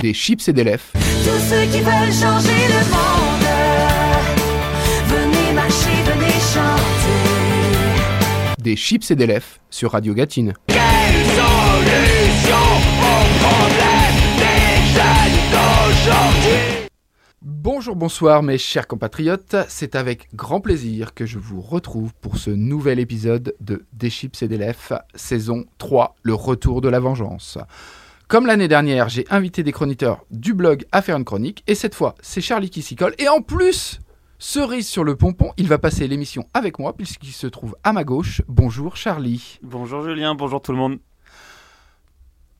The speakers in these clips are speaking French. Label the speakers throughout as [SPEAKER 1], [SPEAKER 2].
[SPEAKER 1] Des chips et des lèvres.
[SPEAKER 2] Tous ceux qui veulent changer le monde, venez marcher, venez chanter.
[SPEAKER 1] Des chips et des lèvres sur Radio Gatine. Bonjour, bonsoir mes chers compatriotes, c'est avec grand plaisir que je vous retrouve pour ce nouvel épisode de Des chips et des lèvres, saison 3, le retour de la vengeance. Comme l'année dernière, j'ai invité des chroniqueurs du blog à faire une chronique, et cette fois, c'est Charlie qui s'y colle, et en plus, cerise sur le pompon, il va passer l'émission avec moi, puisqu'il se trouve à ma gauche. Bonjour Charlie.
[SPEAKER 3] Bonjour Julien, bonjour tout le monde.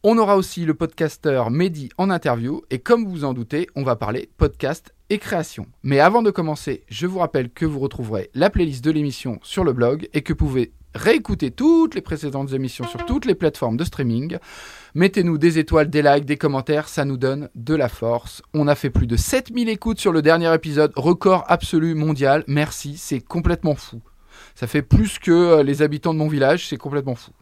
[SPEAKER 1] On aura aussi le podcasteur Mehdi en interview et comme vous vous en doutez, on va parler podcast et création. Mais avant de commencer, je vous rappelle que vous retrouverez la playlist de l'émission sur le blog et que vous pouvez réécouter toutes les précédentes émissions sur toutes les plateformes de streaming. Mettez-nous des étoiles, des likes, des commentaires, ça nous donne de la force. On a fait plus de 7000 écoutes sur le dernier épisode, record absolu mondial. Merci, c'est complètement fou. Ça fait plus que euh, les habitants de mon village, c'est complètement fou.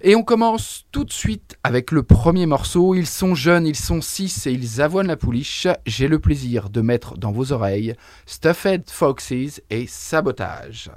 [SPEAKER 1] Et on commence tout de suite avec le premier morceau. Ils sont jeunes, ils sont six et ils avoinent la pouliche. J'ai le plaisir de mettre dans vos oreilles Stuffed Foxes et Sabotage.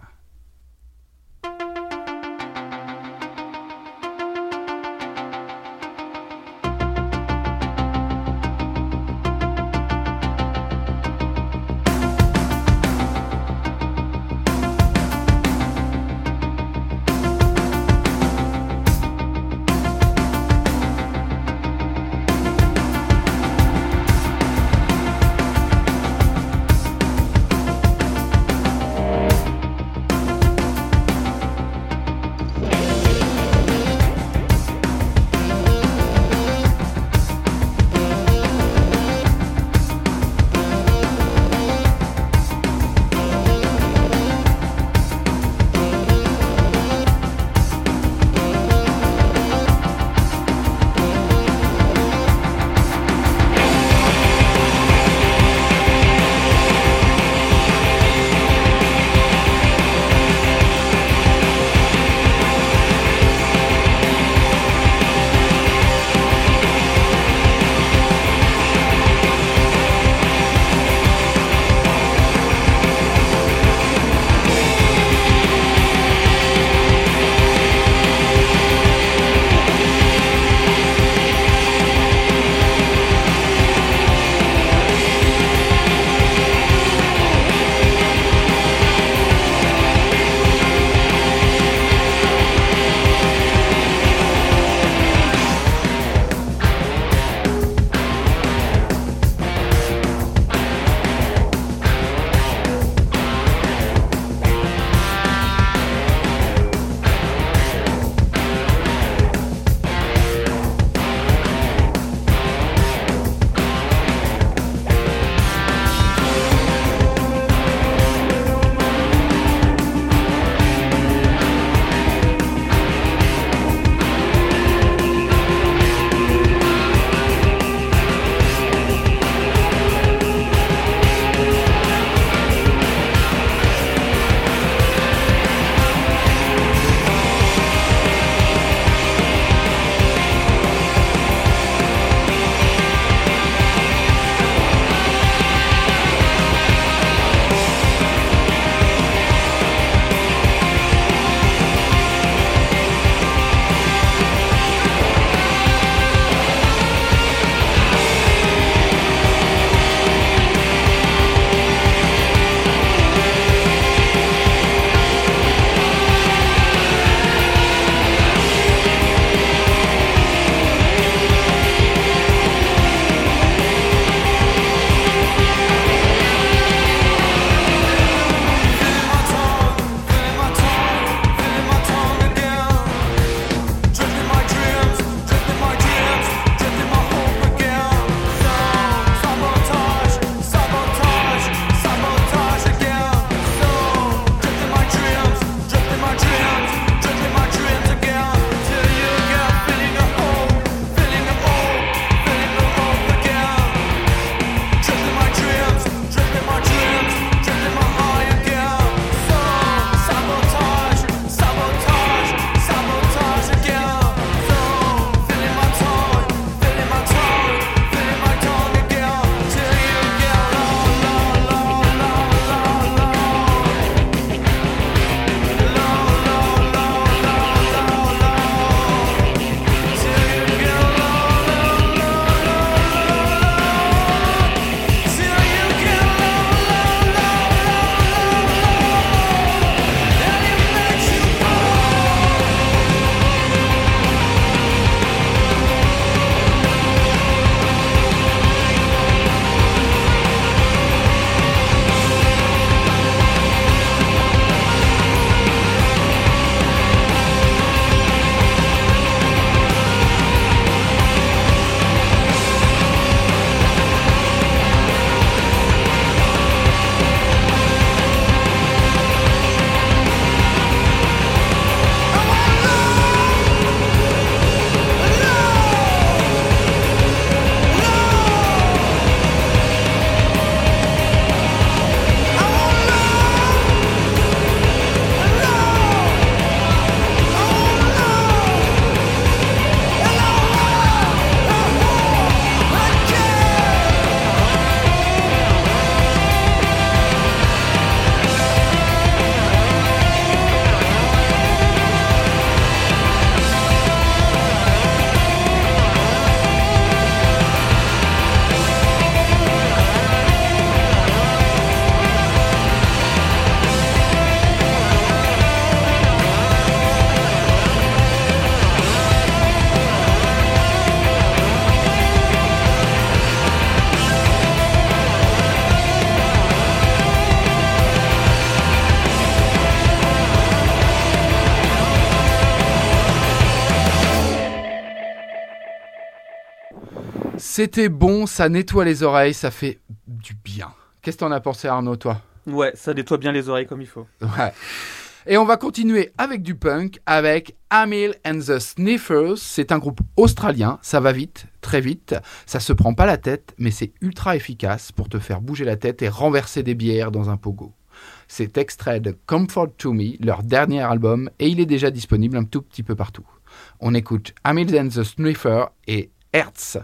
[SPEAKER 4] C'était bon, ça nettoie les oreilles, ça fait du bien. Qu'est-ce que t'en as pensé Arnaud, toi?
[SPEAKER 3] Ouais, ça nettoie bien les oreilles comme il faut.
[SPEAKER 4] Ouais. Et on va continuer avec du punk, avec Amil and the Sniffers. C'est un groupe australien, ça va vite, très vite. Ça se prend pas la tête, mais c'est ultra efficace pour te faire bouger la tête et renverser des bières dans un pogo. C'est extrait de Comfort to Me, leur dernier album, et il est déjà disponible un tout petit peu partout. On écoute Amil and the Sniffers et Hertz.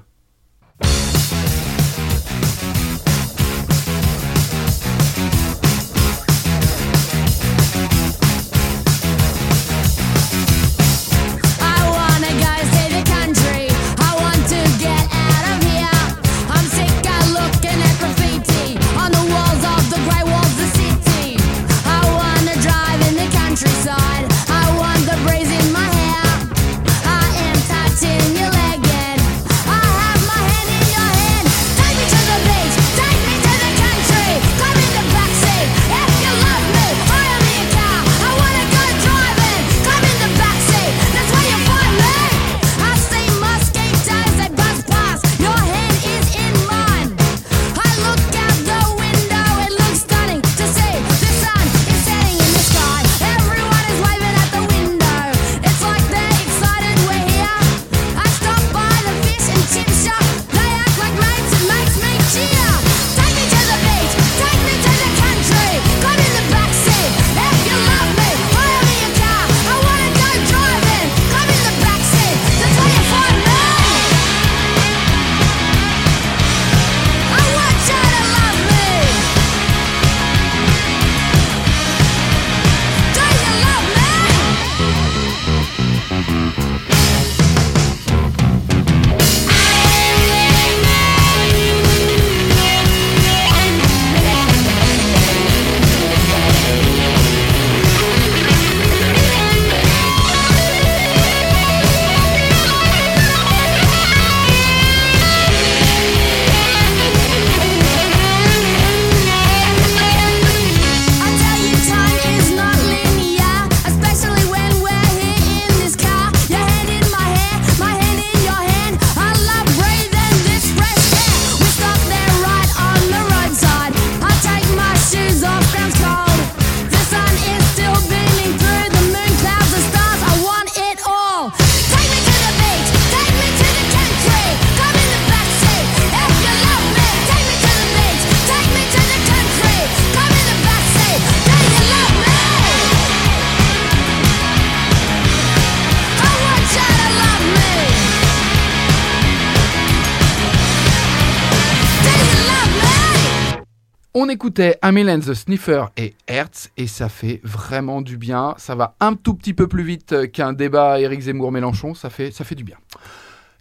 [SPEAKER 1] And the
[SPEAKER 4] Sniffer et Hertz et ça fait vraiment du bien. Ça va un tout petit peu plus vite qu'un débat Éric Zemmour-Mélenchon, ça fait, ça fait du bien.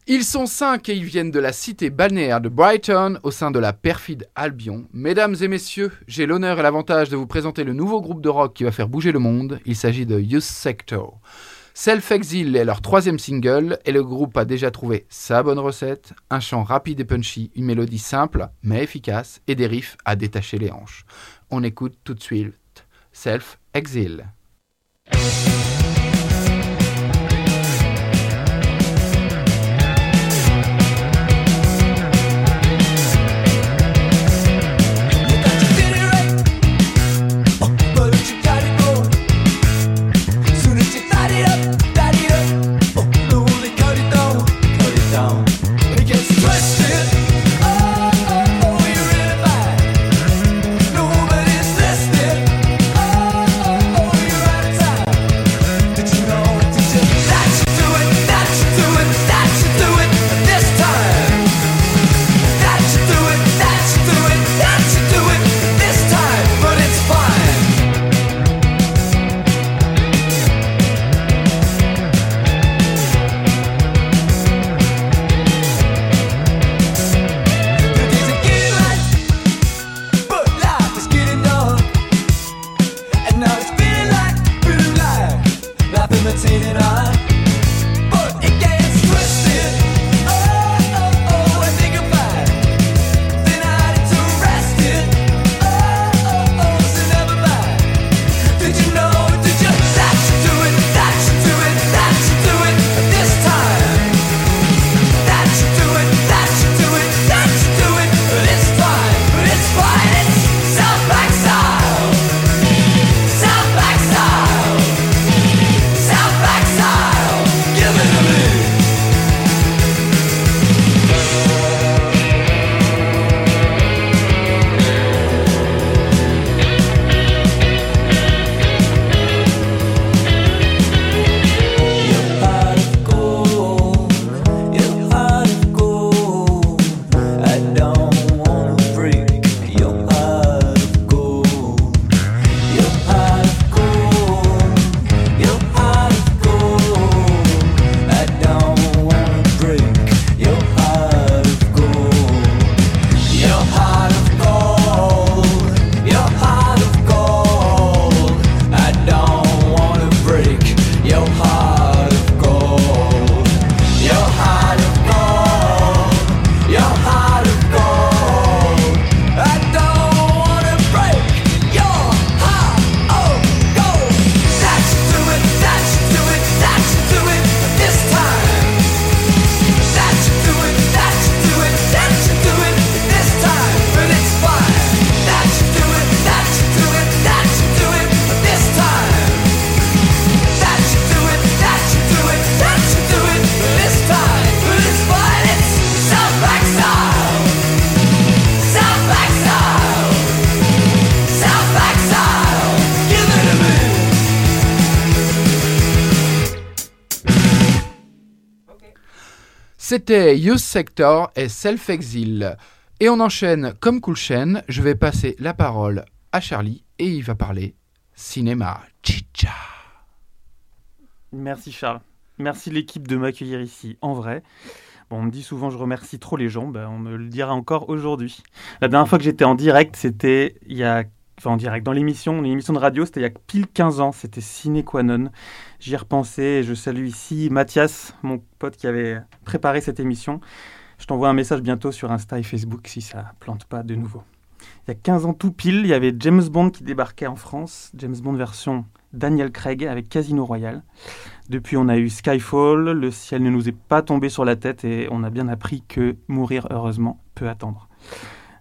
[SPEAKER 4] Ils sont cinq et ils viennent de la cité balnéaire de Brighton au sein de la perfide Albion. Mesdames et messieurs, j'ai l'honneur et l'avantage de vous présenter le nouveau groupe de rock qui va faire bouger le monde. Il s'agit de Youth Sector. Self-Exile est leur troisième single et le groupe a déjà trouvé sa bonne recette, un chant rapide et punchy, une mélodie simple mais efficace et des riffs à détacher les hanches. On écoute tout de suite Self-Exile.
[SPEAKER 1] C'était Youth Sector et Self Exile. Et on enchaîne comme Cool Chain. Je vais passer la parole à Charlie et il va parler cinéma. Chicha.
[SPEAKER 3] Merci Charles. Merci l'équipe de m'accueillir ici en vrai. Bon, on me dit souvent je remercie trop les gens, ben, on me le dira encore aujourd'hui. La dernière fois que j'étais en direct, c'était il y a enfin en direct dans l'émission, l'émission de radio, c'était il y a pile 15 ans, c'était Ciné Qua Non. J'y ai repensé et je salue ici Mathias, mon pote qui avait préparé cette émission. Je t'envoie un message bientôt sur Insta et Facebook si ça plante pas de nouveau. Il y a 15 ans tout pile, il y avait James Bond qui débarquait en France, James Bond version Daniel Craig avec Casino Royale. Depuis, on a eu Skyfall, le ciel ne nous est pas tombé sur la tête et on a bien appris que mourir heureusement peut attendre.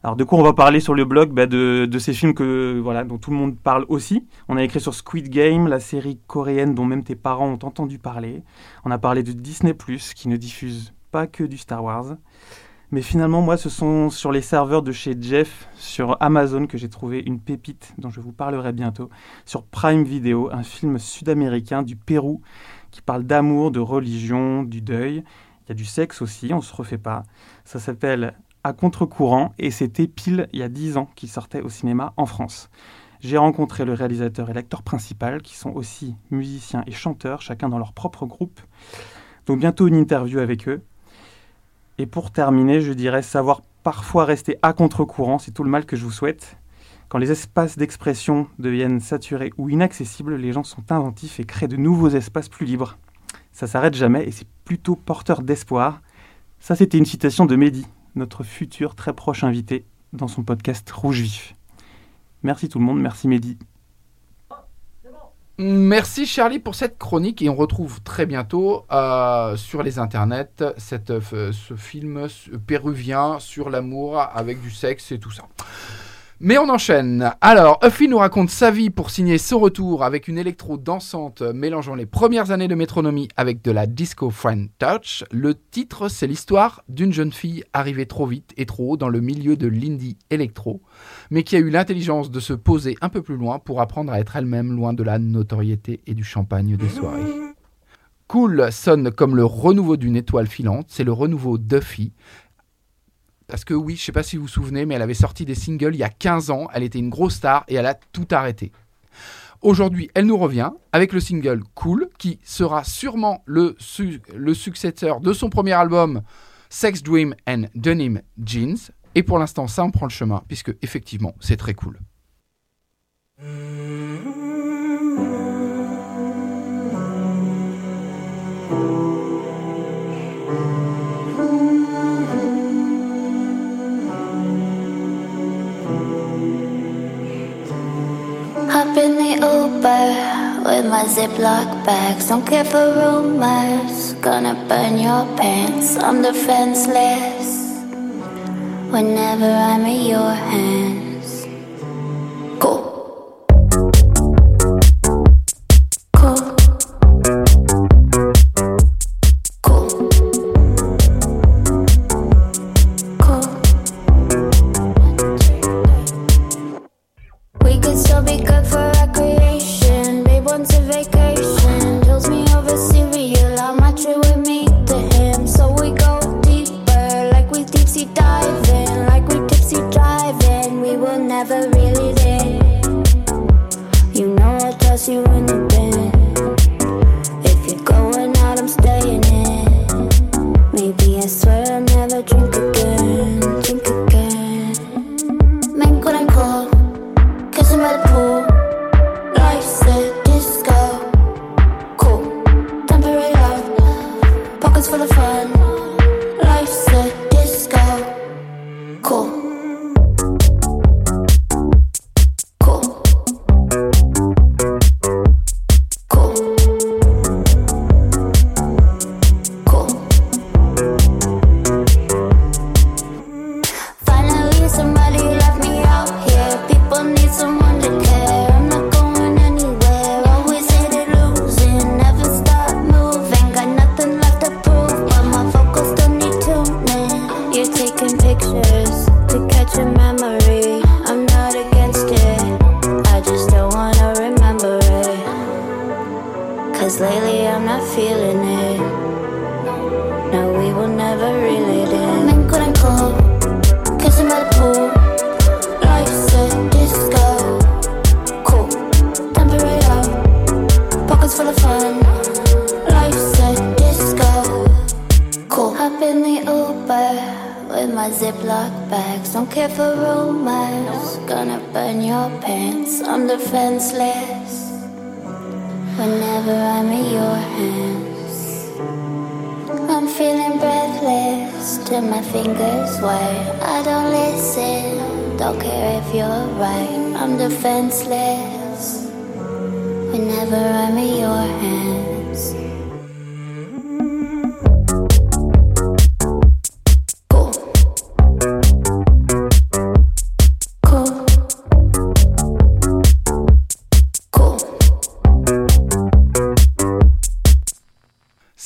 [SPEAKER 3] Alors de quoi on va parler sur le blog? Bah, de, ces films que, voilà, dont tout le monde parle aussi. On a écrit sur Squid Game, la série coréenne dont même tes parents ont entendu parler. On a parlé de Disney ⁇ qui ne diffuse pas que du Star Wars. Mais finalement, moi, ce sont sur les serveurs de chez Jeff, sur Amazon, que j'ai trouvé une pépite dont je vous parlerai bientôt. Sur Prime Video, un film sud-américain du Pérou qui parle d'amour, de religion, du deuil. Il y a du sexe aussi, on se refait pas. Ça s'appelle À contre-courant et c'était pile il y a 10 ans qu'il sortait au cinéma en France. J'ai rencontré le réalisateur et l'acteur principal qui sont aussi musiciens et chanteurs, chacun dans leur propre groupe. Donc bientôt une interview avec eux. Et pour terminer, je dirais savoir parfois rester à contre-courant, c'est tout le mal que je vous souhaite. Quand les espaces d'expression deviennent saturés ou inaccessibles, les gens sont inventifs et créent de nouveaux espaces plus libres. Ça s'arrête jamais et c'est plutôt porteur d'espoir. Ça, c'était une citation de Mehdi, notre futur très proche invité, dans son podcast Rouge Vif. Merci tout le monde, merci Mehdi.
[SPEAKER 1] Merci Charlie pour cette chronique et on retrouve très bientôt euh, sur les internets cette, euh, ce film péruvien sur l'amour avec du sexe et tout ça. Mais on enchaîne. Alors, Huffy nous raconte sa vie pour signer son retour avec une électro dansante mélangeant les premières années de métronomie avec de la disco friend touch. Le titre, c'est l'histoire d'une jeune fille arrivée trop vite et trop haut dans le milieu de l'indie électro, mais qui a eu l'intelligence de se poser un peu plus loin pour apprendre à être elle-même loin de la notoriété et du champagne des soirées. Cool sonne comme le renouveau d'une étoile filante, c'est le renouveau d'Uffy, parce que oui, je sais pas si vous vous souvenez, mais elle avait sorti des singles il y a 15 ans, elle était une grosse star et elle a tout arrêté. Aujourd'hui, elle nous revient avec le single Cool, qui sera sûrement le successeur de son premier album Sex Dream and Denim Jeans. Et pour l'instant, ça en prend le chemin, puisque effectivement, c'est très cool.
[SPEAKER 5] Hop in the Uber with my Ziploc bags. Don't care for rumors. Gonna burn your pants. I'm defenseless. Whenever I'm in your hands. Care for rumors. Gonna burn your pants. I'm defenseless. Whenever I'm in your hands, I'm feeling breathless till my fingers white. I don't listen. Don't care if you're right. I'm defenseless. Whenever I'm in your hands.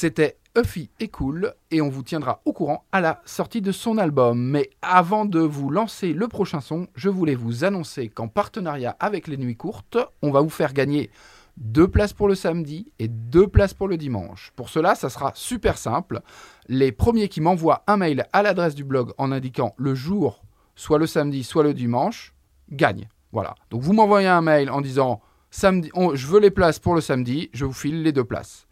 [SPEAKER 1] C'était Huffy et Cool et on vous tiendra au courant à la sortie de son album. Mais avant de vous lancer le prochain son, je voulais vous annoncer qu'en partenariat avec les Nuits Courtes, on va vous faire gagner deux places pour le samedi et deux places pour le dimanche. Pour cela, ça sera super simple. Les premiers qui m'envoient un mail à l'adresse du blog en indiquant le jour, soit le samedi, soit le dimanche, gagnent. Voilà. Donc vous m'envoyez un mail en disant samedi, je veux les places pour le samedi, je vous file les deux places.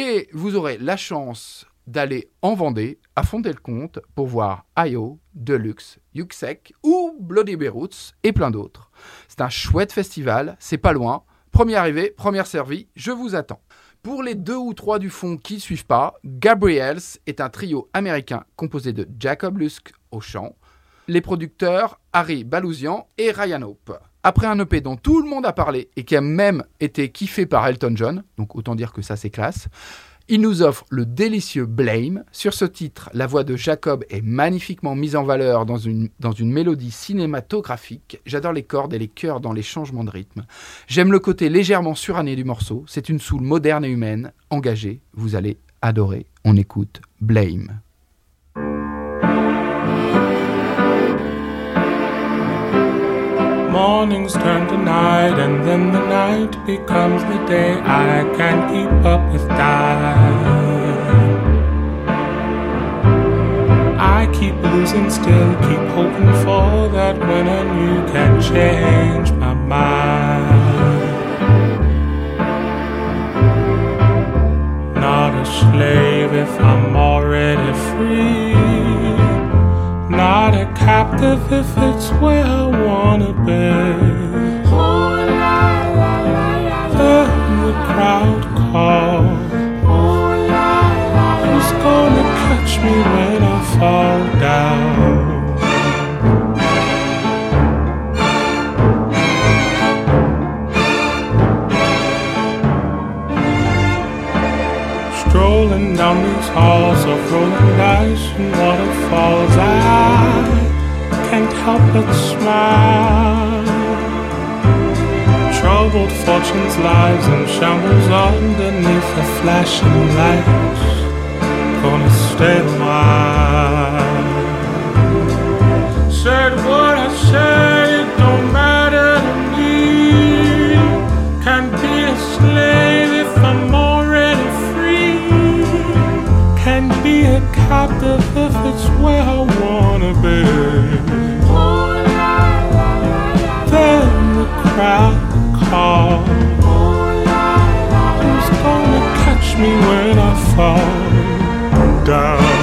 [SPEAKER 1] Et vous aurez la chance d'aller en Vendée, à Fontenay-le-Comte, pour voir IO, Deluxe, Yuxek ou Bloody Beroots et plein d'autres. C'est un chouette festival, c'est pas loin. Première arrivée, première servie, je vous attends. Pour les deux ou trois du fond qui ne suivent pas, Gabriels est un trio américain composé de Jacob Lusk au chant, les producteurs Harry Balousian et Ryan Hope. Après un EP dont tout le monde a parlé et qui a même été kiffé par Elton John, donc autant dire que ça c'est classe, il nous offre le délicieux Blame. Sur ce titre, la voix de Jacob est magnifiquement mise en valeur dans une, dans une mélodie cinématographique. J'adore les cordes et les chœurs dans les changements de rythme. J'aime le côté légèrement suranné du morceau. C'est une soul moderne et humaine, engagée. Vous allez adorer. On écoute Blame.
[SPEAKER 6] Mornings turn to night, and then the night becomes the day. I can't keep up with time. I keep losing still, keep hoping for that and you can change my mind. Not a slave if I'm already free. Not a captive if it's where I wanna be. Then the crowd calls. Who's gonna catch me when I fall down? Strolling down these halls of rolling dice and waterfalls, I can't help but smile. Troubled fortunes, lies, and shambles underneath the flashing lights. Gonna stay a while. Said what I said, captive if it's where I wanna be. Then the crowd calls. Who's gonna catch me when I fall down?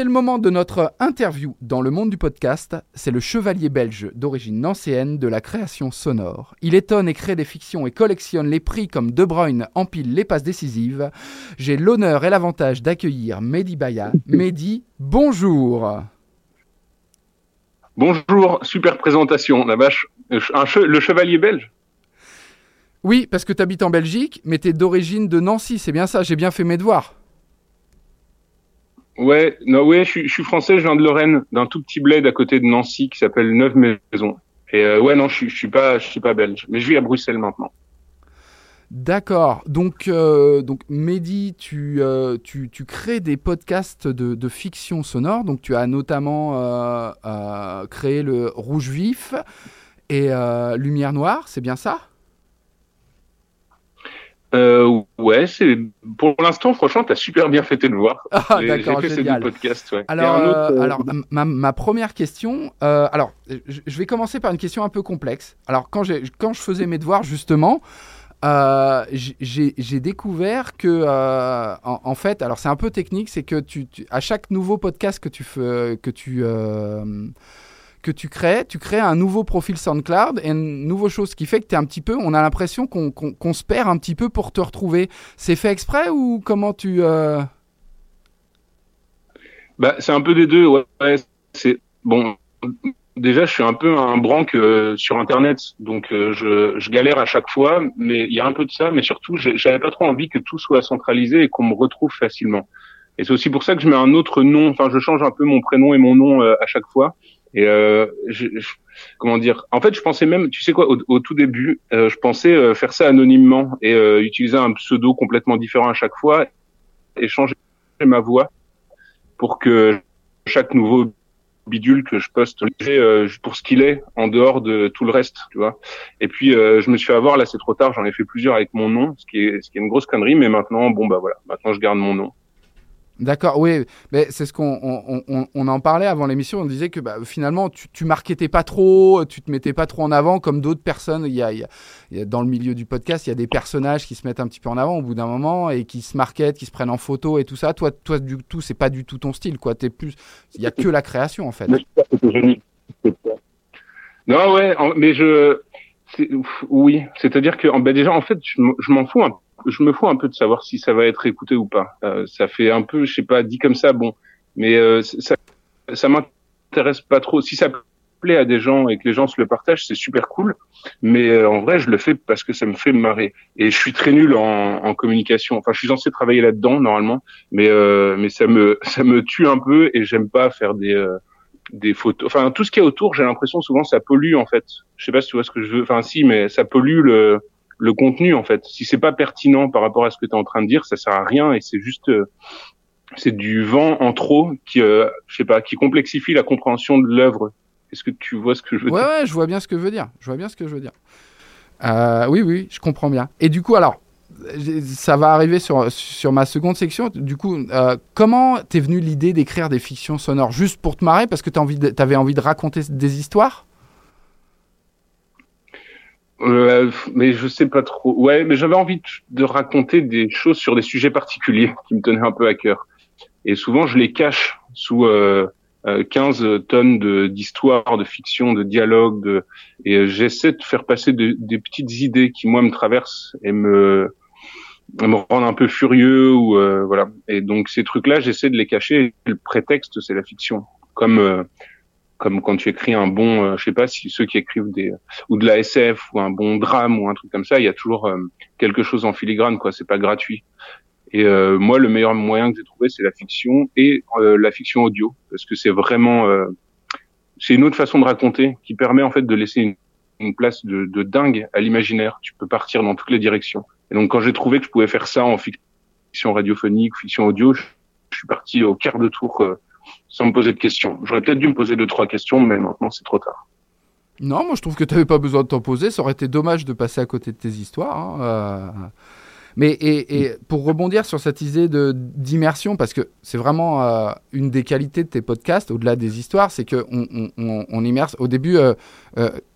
[SPEAKER 1] C'est le moment de notre interview dans le monde du podcast. C'est le chevalier belge d'origine nancéenne de la création sonore. Il étonne et crée des fictions et collectionne les prix comme De Bruyne empile les passes décisives. J'ai l'honneur et l'avantage d'accueillir Mehdi Baya. Mehdi, bonjour.
[SPEAKER 7] Bonjour, super présentation, la vache. Un che- le chevalier belge
[SPEAKER 1] Oui, parce que tu habites en Belgique, mais tu es d'origine de Nancy, c'est bien ça, j'ai bien fait mes devoirs.
[SPEAKER 7] Ouais, non, ouais, je suis, français, je viens de Lorraine, d'un tout petit bled à côté de Nancy qui s'appelle Neuve-Maisons. Et euh, ouais, non, je, je suis pas, je suis pas belge, mais je vis à Bruxelles maintenant.
[SPEAKER 1] D'accord. Donc, euh, donc Mehdi, tu, euh, tu, tu crées des podcasts de, de fiction sonore. Donc, tu as notamment créé le Rouge Vif et Lumière Noire, c'est bien ça?
[SPEAKER 7] Euh, ouais, c'est pour l'instant, franchement, t'as super bien fait tes devoirs.
[SPEAKER 1] Ah,
[SPEAKER 7] J'ai-
[SPEAKER 1] d'accord,
[SPEAKER 7] J'ai fait ces
[SPEAKER 1] génial.
[SPEAKER 7] deux podcasts, ouais.
[SPEAKER 1] Alors,
[SPEAKER 7] un autre,
[SPEAKER 1] euh,
[SPEAKER 7] euh,
[SPEAKER 1] alors ma, ma première question, euh, alors je, vais commencer par une question un peu complexe. Alors quand, j'ai- quand je faisais mes devoirs justement, euh, j'ai- j'ai j'ai découvert que euh, en, en fait, alors c'est un peu technique, c'est que tu, tu- à chaque nouveau podcast que tu fais, que tu euh, que tu crées, tu crées un nouveau profil SoundCloud et une nouvelle chose qui fait que tu es un petit peu, on a l'impression qu'on se perd un petit peu pour te retrouver. C'est fait exprès ou comment tu euh,
[SPEAKER 7] Bah, c'est un peu des deux. Ouais, c'est bon. Déjà, je suis un peu un branque euh, sur Internet, donc euh, je, galère à chaque fois. Mais il y a un peu de ça, mais surtout, j'avais pas trop envie que tout soit centralisé et qu'on me retrouve facilement. Et c'est aussi pour ça que je mets un autre nom. Enfin, je change un peu mon prénom et mon nom à chaque fois. Et euh, je, je- comment dire? En fait, je pensais même, tu sais quoi, au, au tout début, euh, je pensais euh, faire ça anonymement et euh, utiliser un pseudo complètement différent à chaque fois et changer ma voix pour que chaque nouveau bidule que je poste euh, pour ce qu'il est en dehors de tout le reste, tu vois. Et puis euh, je me suis fait avoir là, c'est trop tard, j'en ai fait plusieurs avec mon nom, ce qui est ce qui est une grosse connerie, mais maintenant bon bah voilà, maintenant je garde mon nom.
[SPEAKER 1] D'accord, oui, mais c'est ce qu'on on, on- on en parlait avant l'émission. On disait que bah, finalement, tu, tu marketais pas trop, tu te mettais pas trop en avant comme d'autres personnes. Il y, a, il y a- dans le milieu du podcast, il y a des personnages qui se mettent un petit peu en avant au bout d'un moment et qui se marketent, qui se prennent en photo et tout ça. Toi, toi du tout, c'est pas du tout ton style, quoi. T'es plus, il y a que la création en fait.
[SPEAKER 7] Non ouais, mais je oui, c'est-à-dire que en- bah, déjà en fait je, m'en fous un je me fous un peu de savoir si ça va être écouté ou pas. Euh, ça fait un peu, je sais pas, dit comme ça, bon, mais euh, ça, ça m'intéresse pas trop. Si ça plaît à des gens et que les gens se le partagent, c'est super cool. Mais euh, en vrai, je le fais parce que ça me fait marrer. Et je suis très nul en, en communication. Enfin, je suis censé travailler là-dedans normalement, mais euh, mais ça me ça me tue un peu et j'aime pas faire des euh, des photos. Enfin, tout ce qui est autour, j'ai l'impression souvent ça pollue en fait. Je sais pas si tu vois ce que je veux. Enfin, si, mais ça pollue le le contenu en fait. Si c'est pas pertinent par rapport à ce que tu es en train de dire, ça sert à rien et c'est juste euh, c'est du vent en trop qui euh, je sais pas qui complexifie la compréhension de l'œuvre. Est-ce que tu vois ce que je veux
[SPEAKER 1] Ouais,
[SPEAKER 7] dire?
[SPEAKER 1] ouais, je vois bien ce que je veux dire. Je vois bien ce que je veux dire. Euh, oui, oui, je comprends bien. Et du coup, alors, ça va arriver sur, sur ma seconde section. Du coup, euh, comment t'es venu l'idée d'écrire des fictions sonores? Juste pour te marrer parce que t'as envie de- t'avais envie de raconter des histoires?
[SPEAKER 7] Euh, mais je sais pas trop. Ouais, mais j'avais envie de, de raconter des choses sur des sujets particuliers qui me tenaient un peu à cœur. Et souvent, je les cache sous euh, euh, 15 tonnes de- d'histoires, de, fiction, de dialogues. De... Et euh, j'essaie de faire passer de- des petites idées qui, moi, me traversent et me, me rendent un peu furieux. ou euh, voilà. Et donc, ces trucs-là, j'essaie de les cacher. Le prétexte, c'est la fiction. Comme... euh, comme quand tu écris un bon, euh, je sais pas si ceux qui écrivent des ou de la SF ou un bon drame ou un truc comme ça, il y a toujours euh, quelque chose en filigrane, quoi. C'est pas gratuit. Et euh, moi, le meilleur moyen que j'ai trouvé, c'est la fiction et euh, la fiction audio, parce que c'est vraiment, euh, c'est une autre façon de raconter qui permet en fait de laisser une, une place de, de dingue à l'imaginaire. Tu peux partir dans toutes les directions. Et donc, quand j'ai trouvé que je pouvais faire ça en fiction radiophonique, fiction audio, je, je suis parti au quart de tour. Sans me poser de questions. J'aurais peut-être dû me poser deux, trois questions, mais maintenant c'est trop tard.
[SPEAKER 1] Non, moi je trouve que t'avais pas besoin de t'en poser. Ça aurait été dommage de passer à côté de tes histoires. hein, euh. Mais et, pour rebondir sur cette idée d'immersion, parce que c'est vraiment euh, une des qualités de tes podcasts, au-delà des histoires, c'est que on, on- immerse. Au début, euh,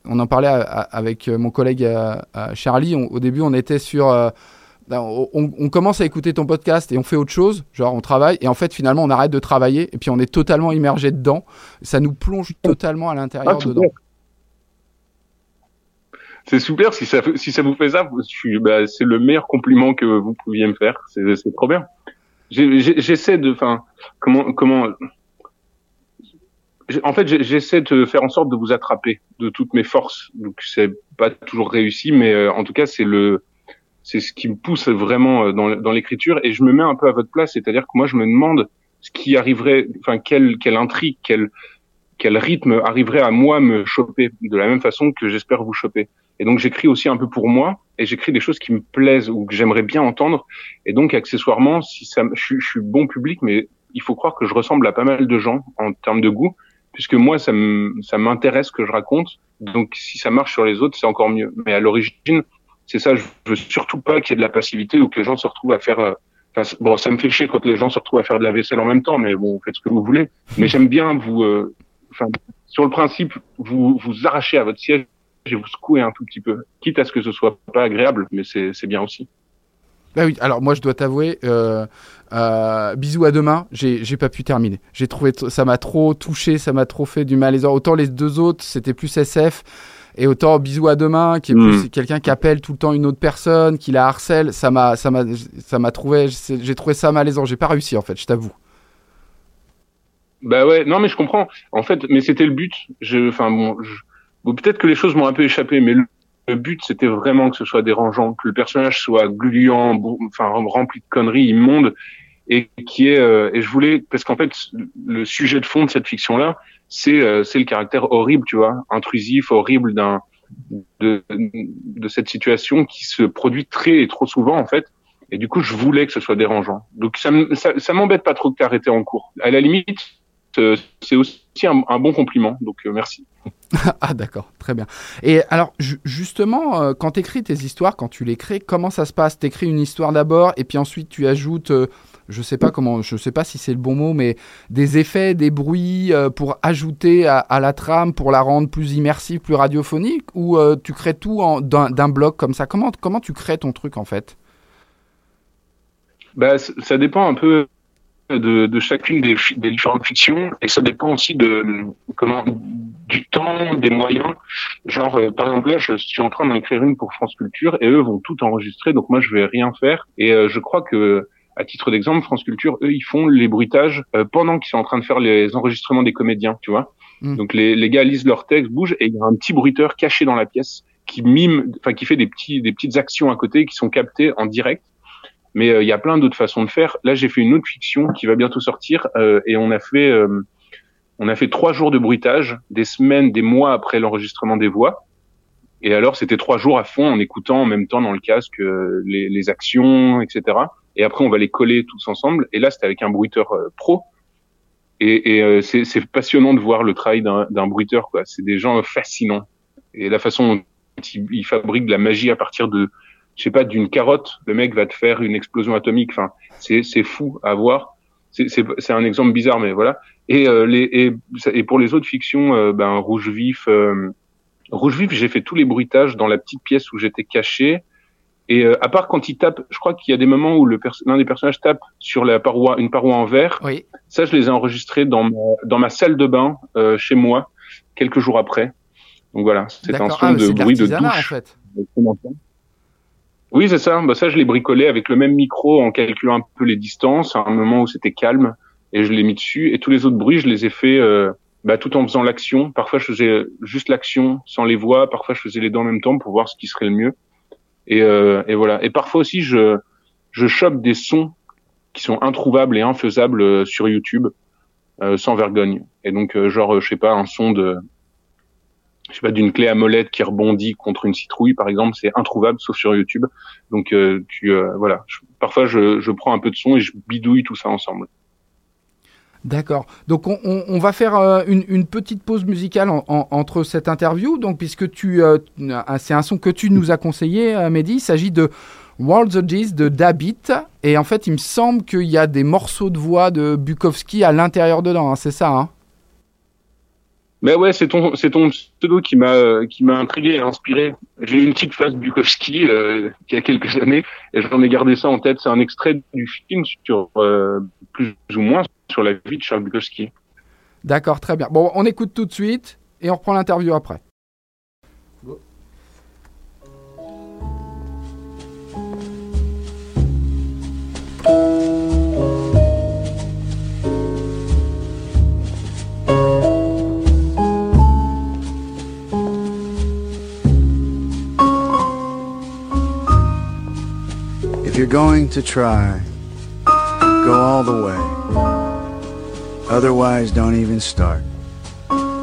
[SPEAKER 1] on en parlait avec mon collègue Charlie. au début, on était sur on, on commence à écouter ton podcast et on fait autre chose, genre on travaille, et en fait finalement on arrête de travailler et puis on est totalement immergé dedans. Ça nous plonge totalement à l'intérieur
[SPEAKER 7] Ah,
[SPEAKER 1] dedans.
[SPEAKER 7] C'est super si ça, si ça vous fait ça. bah, c'est le meilleur compliment que vous pouviez me faire. C'est trop bien. J'essaie de, enfin, comment, comment. En fait, j'essaie de faire en sorte de vous attraper de toutes mes forces. Donc, c'est pas toujours réussi, mais euh, en tout cas, c'est le, c'est ce qui me pousse vraiment euh, dans, l'écriture. Et je me mets un peu à votre place, c'est-à-dire que moi, je me demande ce qui arriverait, enfin, quelle, quelle intrigue, quel, quel rythme arriverait à moi me choper de la même façon que j'espère vous choper. Et donc j'écris aussi un peu pour moi et j'écris des choses qui me plaisent ou que j'aimerais bien entendre. Et donc accessoirement, si ça, je, je suis bon public, mais il faut croire que je ressemble à pas mal de gens en termes de goût, puisque moi ça m'intéresse ce que je raconte. Donc si ça marche sur les autres, c'est encore mieux. Mais à l'origine, c'est ça. Je veux surtout pas qu'il y ait de la passivité ou que les gens se retrouvent à faire. euh, bon, ça me fait chier quand les gens se retrouvent à faire de la vaisselle en même temps, mais bon, faites ce que vous voulez. Mais j'aime bien vous, euh, sur le principe, vous vous arrachez à votre siège et vous secouer un tout petit peu, quitte à ce que ce soit pas agréable, mais c'est bien aussi.
[SPEAKER 1] Bah oui, alors moi je dois t'avouer, euh, euh, bisous à demain, j'ai pas pu terminer. J'ai trouvé ça m'a trop touché, ça m'a trop fait du mal. Autant les deux autres c'était plus SF et autant bisous à demain qui est
[SPEAKER 7] Mm.
[SPEAKER 1] plus quelqu'un qui appelle tout le temps une autre personne, qui la harcèle, ça m'a ça m'a ça m'a trouvé j'ai trouvé ça malaisant. J'ai pas réussi en fait, je t'avoue.
[SPEAKER 7] Bah ouais, non mais je comprends. En fait, mais c'était le but. Je, enfin bon, je- bon, peut-être que les choses m'ont un peu échappé, mais le, le but c'était vraiment que ce soit dérangeant, que le personnage soit gluant, enfin rempli de conneries immondes, et qui est. euh, et je voulais, parce qu'en fait, le sujet de fond de cette fiction-là, c'est euh, c'est le caractère horrible, tu vois, intrusif, horrible d'un de, de cette situation qui se produit très et trop souvent en fait. Et du coup, je voulais que ce soit dérangeant. Donc ça, ça, ça m'embête pas trop de t'arrêter en cours. À la limite, euh, c'est aussi un, bon compliment. Donc euh, merci.
[SPEAKER 1] ah d'accord, très bien. Et alors ju- justement, euh, quand tu écris tes histoires, quand tu les crées, comment ça se passe? Tu écris une histoire d'abord et puis ensuite tu ajoutes, euh, je sais pas comment, je sais pas si c'est le bon mot, mais des effets, des bruits euh, pour ajouter à, la trame, pour la rendre plus immersive, plus radiophonique, ou euh, tu crées tout d'un bloc comme ça? Comment comment tu crées ton truc en fait?
[SPEAKER 7] Bah, ça dépend un peu de, de chacune des, différentes fictions et ça dépend aussi de comment du temps, des moyens. Genre, euh, par exemple là, je suis en train d'écrire une pour France Culture et eux vont tout enregistrer, donc moi je vais rien faire. Et je crois que à titre d'exemple, France Culture, eux, ils font les bruitages euh, pendant qu'ils sont en train de faire les enregistrements des comédiens, tu vois.
[SPEAKER 1] Mm.
[SPEAKER 7] Donc les, les gars lisent leur texte, bougent et il y a un petit bruiteur caché dans la pièce qui mime, enfin qui fait des petits, des petites actions à côté qui sont captées en direct. Mais euh, il y a plein d'autres façons de faire. Là, j'ai fait une autre fiction qui va bientôt sortir euh, et on a fait, euh, on a fait trois jours de bruitage, des semaines, des mois après l'enregistrement des voix. Et alors, c'était trois jours à fond en écoutant en même temps dans le casque euh, les, les actions, etc. Et après, on va les coller tous ensemble. Et là, c'était avec un bruiteur euh, pro. Et, et euh, c'est passionnant de voir le travail d'un bruiteur. quoi. C'est des gens fascinants. Et la façon dont ils, ils fabriquent de la magie à partir de, je sais pas, d'une carotte. Le mec va te faire une explosion atomique. Enfin, c'est fou à voir. C'est un exemple bizarre, mais voilà. Et euh, les et, et pour les autres fictions, euh, ben Rouge Vif, euh, Rouge Vif, j'ai fait tous les bruitages dans la petite pièce où j'étais caché. Et euh, à part quand il tape, je crois qu'il y a des moments où pers- l'un des personnages tape sur la paroi, une paroi en verre.
[SPEAKER 1] Oui.
[SPEAKER 7] Ça, je les ai enregistrés dans ma, dans ma salle de bain euh, chez moi quelques jours après. Donc voilà, c'est un son
[SPEAKER 1] Ah,
[SPEAKER 7] de
[SPEAKER 1] c'est de
[SPEAKER 7] bruit de
[SPEAKER 1] l'artisanat en
[SPEAKER 7] douche.
[SPEAKER 1] fait.
[SPEAKER 7] Oui, c'est ça. Bah, ça, je l'ai bricolé avec le même micro en calculant un peu les distances, à un moment où c'était calme, et je l'ai mis dessus. Et tous les autres bruits, je les ai fait euh, bah, tout en faisant l'action. Parfois, je faisais juste l'action sans les voix. Parfois, je faisais les deux en même temps pour voir ce qui serait le mieux. Et, euh, et voilà. Et parfois aussi, je, je chope des sons qui sont introuvables et infaisables euh, sur YouTube, euh, sans vergogne. Et donc, euh, genre, euh, je sais pas, un son de je sais pas, d'une clé à molette qui rebondit contre une citrouille, par exemple, c'est introuvable, sauf sur YouTube. Donc, tu, voilà. Parfois, je, je prends un peu de son et je bidouille tout ça ensemble.
[SPEAKER 1] D'accord. Donc on, va faire euh, une, petite pause musicale en- en- entre cette interview. Donc puisque tu, euh, euh, c'est un son que tu nous as conseillé, euh, Mehdi. Il s'agit de World's Edges de Dabit. Et en fait, il me semble qu'il y a des morceaux de voix de Bukowski à l'intérieur dedans. hein, c'est ça. Hein?
[SPEAKER 7] Mais ouais, c'est ton, pseudo qui m'a, qui m'a intrigué et inspiré. J'ai eu une petite phase Bukowski il y a quelques années et j'en ai gardé ça en tête. C'est un extrait du film sur plus ou moins sur la vie de Charles Bukowski.
[SPEAKER 1] D'accord, très bien. Bon, on écoute tout de suite et on reprend l'interview après.
[SPEAKER 8] If you're going to try, go all the way. Otherwise, don't even start.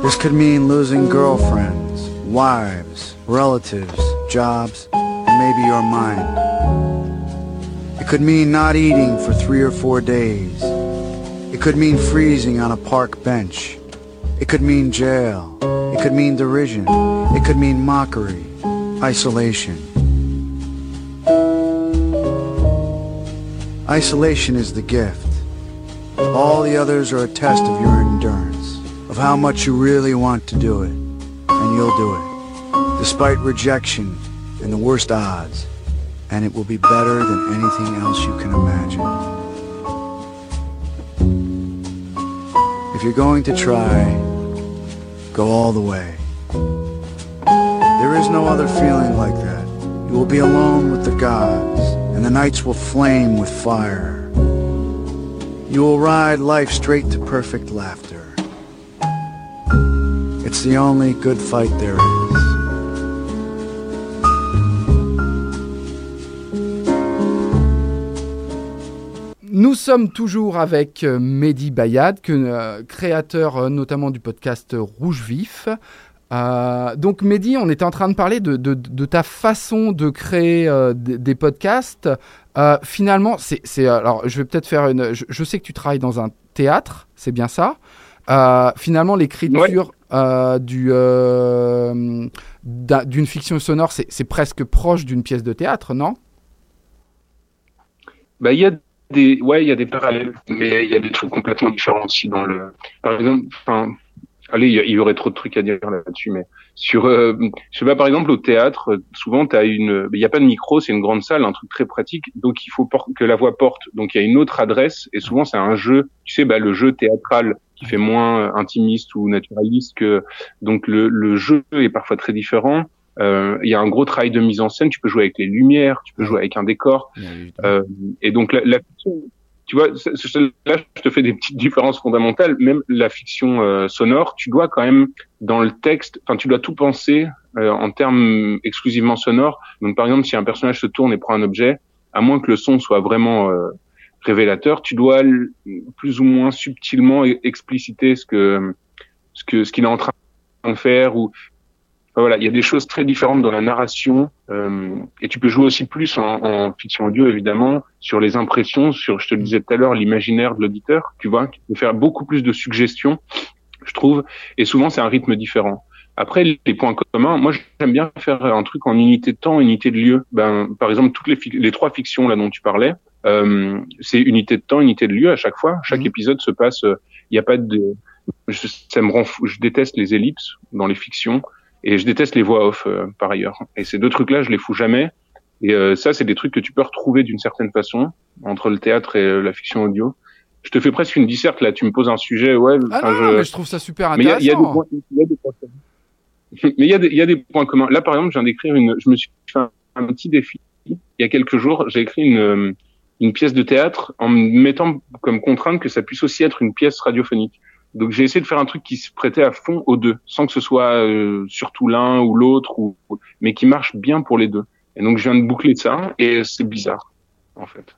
[SPEAKER 8] This could mean losing girlfriends, wives, relatives, jobs, and maybe your mind. It could mean not eating for three or four days. It could mean freezing on a park bench. It could mean jail. It could mean derision. It could mean mockery, isolation. Isolation is the gift. All the others are a test of your endurance, of how much you really want to do it, and you'll do it, despite rejection and the worst odds, and it will be better than anything else you can imagine. If you're going to try, go all the way. There is no other feeling like that. You will be alone with the gods, and the nights will flame with fire. You will ride life straight to perfect laughter. It's the only good fight there is.
[SPEAKER 1] Nous sommes toujours avec euh, Mehdi Bayad, que, euh, créateur euh, notamment du podcast Rouge Vif. Euh, donc Mehdi, on était en train de parler de, de- de ta façon de créer euh, des, des podcasts. Euh, finalement, c'est, c'est- alors je vais peut-être faire une. Je, je sais que tu travailles dans un théâtre, c'est bien ça. Euh, finalement, l'écriture euh, du, euh, d'un- d'une fiction sonore, c'est, c'est presque proche d'une pièce de théâtre, non?
[SPEAKER 7] Bah, il y a des, ouais, il y a des parallèles, mais il y a des trucs complètement différents aussi dans le. Par exemple, enfin, allez, il y, aurait trop de trucs à dire là-dessus, mais sur, euh, je sais pas, par exemple, au théâtre, souvent, t'as une, il y a pas de micro, c'est une grande salle, un truc très pratique, donc il faut que la voix porte. Donc il y a une autre adresse, et souvent c'est un jeu, tu sais, bah, le jeu théâtral qui fait moins euh, intimiste ou naturaliste que, donc le, le jeu est parfois très différent. Euh, Il y a un gros travail de mise en scène. Tu peux jouer avec les lumières, tu peux jouer avec un décor. Euh, et donc la, la tu vois, là je te fais des petites différences fondamentales. Même la fiction euh, sonore, tu dois quand même dans le texte, enfin tu dois tout penser euh, en termes exclusivement sonores. Donc par exemple, si un personnage se tourne et prend un objet, à moins que le son soit vraiment euh, révélateur, tu dois plus ou moins subtilement e- expliciter ce que ce que ce qu'il est en train de faire ou voilà, il y a des choses très différentes dans la narration euh, et tu peux jouer aussi plus en, en fiction audio évidemment sur les impressions, sur je te le disais tout à l'heure l'imaginaire de l'auditeur, tu vois, tu peux faire beaucoup plus de suggestions, je trouve, et souvent c'est un rythme différent. Après les points communs, moi j'aime bien faire un truc en unité de temps, unité de lieu. Ben par exemple toutes les les trois fictions là dont tu parlais, euh, c'est unité de temps, unité de lieu à chaque fois. Chaque
[SPEAKER 1] Mhm.
[SPEAKER 7] épisode se passe, euh, il n'y a pas de, je, ça me rend fou. Je déteste les ellipses dans les fictions. Et je déteste les voix off euh, par ailleurs. Et ces deux trucs-là, je les fous jamais. Et euh, ça, c'est des trucs que tu peux retrouver d'une certaine façon entre le théâtre et euh, la fiction audio. Je te fais presque une disserte là. Tu me poses un sujet, ouais.
[SPEAKER 1] Ah non,
[SPEAKER 7] je-
[SPEAKER 1] mais je trouve ça super
[SPEAKER 7] mais il y a, il y a des
[SPEAKER 1] intéressant.
[SPEAKER 7] points, il y a des points communs. Mais il y a des, il y a des points communs. Là, par exemple, je viens d'écrire une, je me suis fait un, un petit défi. Il y a quelques jours, j'ai écrit une, euh, une pièce de théâtre en me mettant comme contrainte que ça puisse aussi être une pièce radiophonique. Donc j'ai essayé de faire un truc qui se prêtait à fond aux deux, sans que ce soit euh, surtout l'un ou l'autre, ou, mais qui marche bien pour les deux. Et donc je viens de boucler ça, et c'est bizarre, en fait.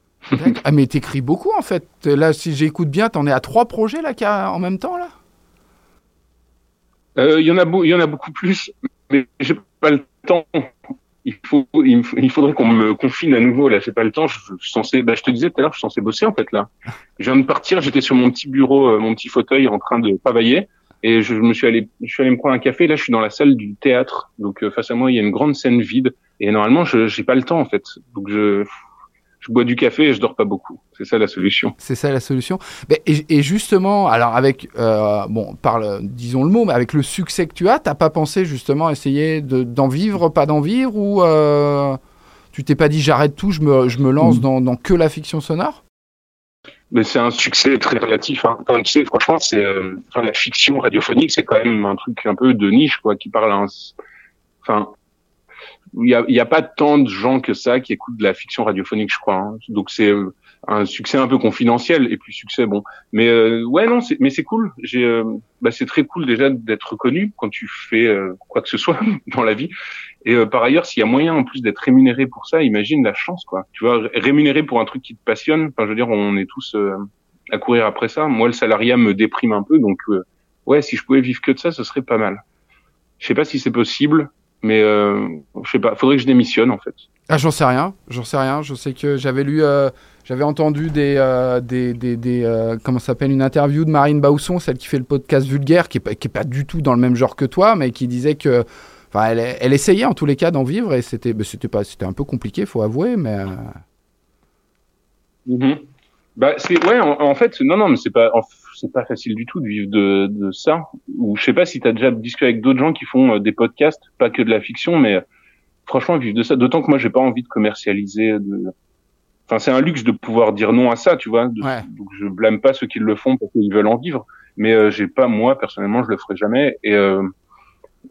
[SPEAKER 1] Ah, mais t'écris beaucoup en fait. Là, si j'écoute bien, t'en es à trois projets là en même temps là?
[SPEAKER 7] Euh, Il y en a, il y en a beaucoup plus, mais j'ai pas le temps. Il faut, il, il faudrait qu'on me confine à nouveau. Là, j'ai pas le temps. Je, je suis censé, bah, je te disais tout à l'heure, je suis censé bosser en fait là. Je viens de partir. J'étais sur mon petit bureau, euh, mon petit fauteuil, en train de travailler, et je, me suis allé, je suis allé me prendre un café. Là, je suis dans la salle du théâtre. Donc euh, face à moi, il y a une grande scène vide, et normalement, je j'ai pas le temps en fait. Donc je je bois du café et je dors pas beaucoup. C'est ça la solution.
[SPEAKER 1] C'est ça la solution. Et, et justement, alors avec, euh, bon, parle, disons le mot, mais avec le succès que tu as, t'as pas pensé justement essayer de- d'en vivre, pas d'en vivre, ou euh, tu t'es pas dit j'arrête tout, je me, je me lance dans, dans que la fiction sonore?
[SPEAKER 7] Mais c'est un succès très relatif. Hein. Tu sais, franchement, c'est euh, enfin, la fiction radiophonique, c'est quand même un truc un peu de niche, quoi, qui parle à un. Enfin, il y a, y a pas tant de gens que ça qui écoutent de la fiction radiophonique, je crois. hein. Donc c'est euh, un succès un peu confidentiel et puis succès bon. Mais euh, ouais, non, mais c'est cool. J'ai, euh, bah, c'est très cool déjà d'être reconnu quand tu fais euh, quoi que ce soit dans la vie. Et euh, par ailleurs, s'il y a moyen en plus d'être rémunéré pour ça, imagine la chance, quoi. Tu vois, rémunéré pour un truc qui te passionne. Enfin, je veux dire, on est tous euh, à courir après ça. Moi, le salariat me déprime un peu, donc ouais, si je pouvais vivre que de ça, ce serait pas mal. Je sais pas si c'est possible, mais euh, je sais pas. Faudrait que je démissionne en fait.
[SPEAKER 1] Ah, j'en sais rien, j'en sais rien. Je sais que j'avais lu, euh, j'avais entendu des, euh, des, des, des, euh, comment s'appelle, une interview de Marine Bausson, celle qui fait le podcast Vulgaire, qui est pas, qui est pas du tout dans le même genre que toi, mais qui disait que, enfin, elle, elle essayait en tous les cas d'en vivre et c'était, bah, c'était pas, c'était un peu compliqué, faut avouer, mais.
[SPEAKER 7] Mhm. Bah c'est ouais en, en fait non non mais c'est pas en- c'est pas facile du tout de vivre de, de ça. Ou je sais pas si tu as déjà discuté avec d'autres gens qui font euh, des podcasts pas que de la fiction mais franchement vivre de ça. D'autant que moi j'ai pas envie de commercialiser de enfin c'est un luxe de pouvoir dire non à ça tu vois. De-
[SPEAKER 1] Ouais.
[SPEAKER 7] donc je blâme pas ceux qui le font parce qu'ils veulent en vivre. Mais euh, j'ai pas moi personnellement je le ferai jamais. Et euh,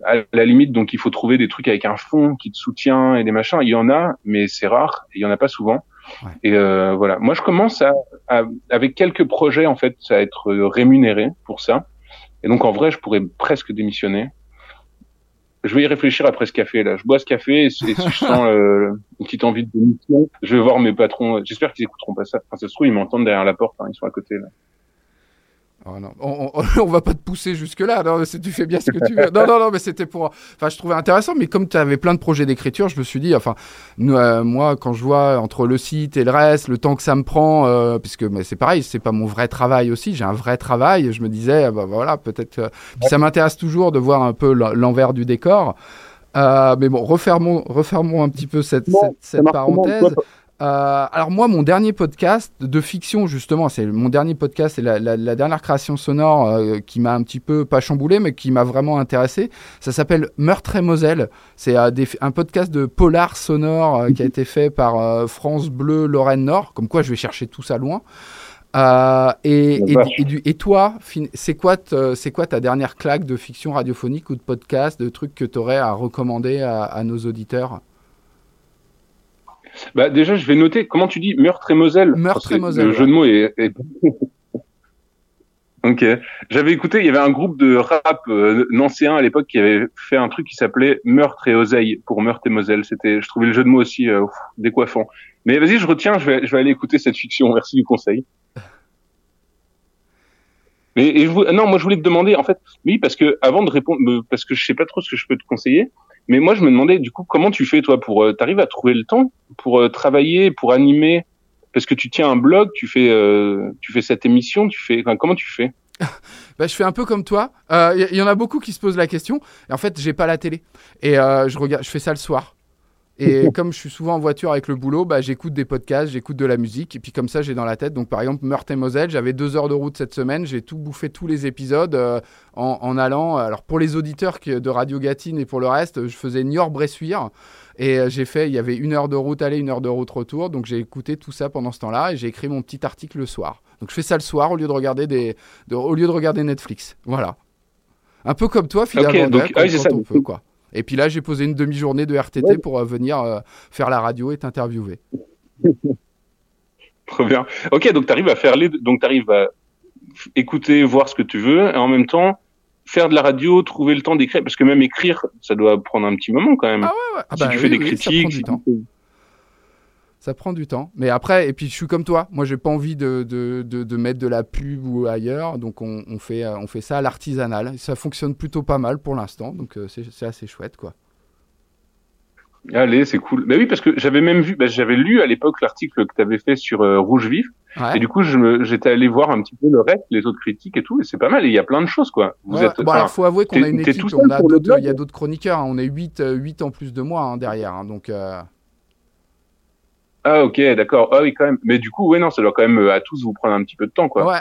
[SPEAKER 7] à la limite donc il faut trouver des trucs avec un fond qui te soutient et des machins. Il y en a mais c'est rare et il y en a pas souvent. Et euh, voilà. Moi, je commence à- avec quelques projets en fait à être euh, rémunéré pour ça. Et donc en vrai, je pourrais presque démissionner. Je vais y réfléchir après ce café là. Je bois ce café et si je sens euh, une petite envie de démission, je vais voir mes patrons. J'espère qu'ils écouteront pas ça. Enfin, ça se trouve ils m'entendent derrière la porte. hein, ils sont à côté là.
[SPEAKER 1] Oh non, on, on, on va pas te pousser jusque-là. Non, c'est- tu fais bien ce que tu veux. Non, non, non, mais c'était pour. Enfin, je trouvais intéressant, mais comme tu avais plein de projets d'écriture, je me suis dit, enfin, nous, euh, moi, quand je vois entre le site et le reste, le temps que ça me prend, euh, puisque mais c'est pareil, c'est pas mon vrai travail aussi. J'ai un vrai travail. Je me disais, bah voilà, peut-être. que- Puis ça m'intéresse toujours de voir un peu l'en- l'envers du décor. Euh, mais bon, refermons, refermons un petit peu cette, cette, cette parenthèse. Euh, alors moi, mon dernier podcast de fiction, justement, c'est mon dernier podcast, c'est la, la- la dernière création sonore euh, qui m'a un petit peu, pas chamboulé, mais qui m'a vraiment intéressé. Ça s'appelle Meurtre et Moselle. C'est euh, un podcast de polar sonore qui a été fait par France Bleu Lorraine Nord, comme quoi je vais chercher tout ça loin. Et, toi, c'est quoi, c'est quoi ta dernière claque de fiction radiophonique ou de podcast, de trucs que tu aurais à recommander à, à nos auditeurs?
[SPEAKER 7] Bah déjà, je vais noter. Comment tu dis meurtre et Moselle
[SPEAKER 1] Meurtre et Moselle,
[SPEAKER 7] Le jeu de mots est. est- ok. J'avais écouté. Il y avait un groupe de rap euh, nancéen à l'époque qui avait fait un truc qui s'appelait Meurtre et Oseille pour Meurtre et Moselle. C'était. Je trouvais le jeu de mots aussi euh, décoiffant. Mais vas-y, je retiens. Je vais, je vais aller écouter cette fiction. Merci du conseil. Mais et je vou- non, moi je voulais te demander en fait, oui, parce que avant de répondre, euh, parce que je sais pas trop ce que je peux te conseiller, mais moi je me demandais du coup comment tu fais toi pour, euh, t'arrives à trouver le temps pour euh, travailler, pour animer, parce que tu tiens un blog, tu fais, euh, tu fais cette émission, tu fais, comment tu fais?
[SPEAKER 1] Bah, je fais un peu comme toi. Il y, y en a beaucoup qui se posent la question. Et en fait, j'ai pas la télé. Et euh, je regarde, je fais ça le soir. Et comme je suis souvent en voiture avec le boulot, bah, j'écoute des podcasts, j'écoute de la musique. Et puis comme ça, j'ai dans la tête. Donc par exemple, Meurthe et Moselle, j'avais deux heures de route cette semaine. J'ai tout bouffé tous les épisodes euh, en, en allant. Alors pour les auditeurs de Radio Gatine et pour le reste, je faisais Niort-Bressuire. Et euh, j'ai fait, il y avait une heure de route aller, une heure de route retour. Donc j'ai écouté tout ça pendant ce temps-là et j'ai écrit mon petit article le soir. Donc je fais ça le soir au lieu de regarder des, de- au lieu de regarder Netflix. Voilà. Un peu comme toi, finalement,
[SPEAKER 7] Ok, donc-
[SPEAKER 1] quand,
[SPEAKER 7] ah c'est
[SPEAKER 1] quand
[SPEAKER 7] ça,
[SPEAKER 1] on
[SPEAKER 7] donc-
[SPEAKER 1] peut, quoi. Et puis là, j'ai posé une demi-journée de RTT
[SPEAKER 7] Ouais.
[SPEAKER 1] pour euh, venir euh, faire la radio et t'interviewer.
[SPEAKER 7] Trop bien. Ok, donc t'arrives à faire les, donc t'arrives à écouter, voir ce que tu veux, et en même temps faire de la radio, trouver le temps d'écrire, parce que même écrire, ça doit prendre un petit moment quand même.
[SPEAKER 1] Ah ouais, ouais. Ah
[SPEAKER 7] si
[SPEAKER 1] bah
[SPEAKER 7] tu
[SPEAKER 1] oui,
[SPEAKER 7] fais des
[SPEAKER 1] oui,
[SPEAKER 7] critiques,
[SPEAKER 1] prend du
[SPEAKER 7] si
[SPEAKER 1] temps.
[SPEAKER 7] tu fais-
[SPEAKER 1] Ça prend du temps. Mais après, et puis je suis comme toi. Moi, j'ai pas envie de, de, de, de mettre de la pub ou ailleurs. Donc on, on fait, euh, on fait ça à l'artisanal. Ça fonctionne plutôt pas mal pour l'instant. Donc euh, c'est assez chouette, quoi.
[SPEAKER 7] Allez, c'est cool. Bah oui, parce que j'avais même vu, bah, j'avais lu à l'époque l'article que tu avais fait sur euh, Rouge Vif,
[SPEAKER 1] Ouais.
[SPEAKER 7] et du coup, j'étais allé voir un petit peu le reste, les autres critiques et tout, et c'est pas mal. Il y a plein de choses, quoi. Vous
[SPEAKER 1] Ouais,
[SPEAKER 7] êtes.
[SPEAKER 1] bon,
[SPEAKER 7] enfin,
[SPEAKER 1] alors, faut avouer qu'on a une équipe. On a il y a d'autres chroniqueurs. hein. On est 8, en plus de moi hein, derrière. hein. donc, euh,
[SPEAKER 7] Ah ok, d'accord. Ah oui, quand même. Mais du coup, ouais, non, ça doit quand même euh, à tous vous prendre un petit peu de temps, quoi.
[SPEAKER 1] Ouais.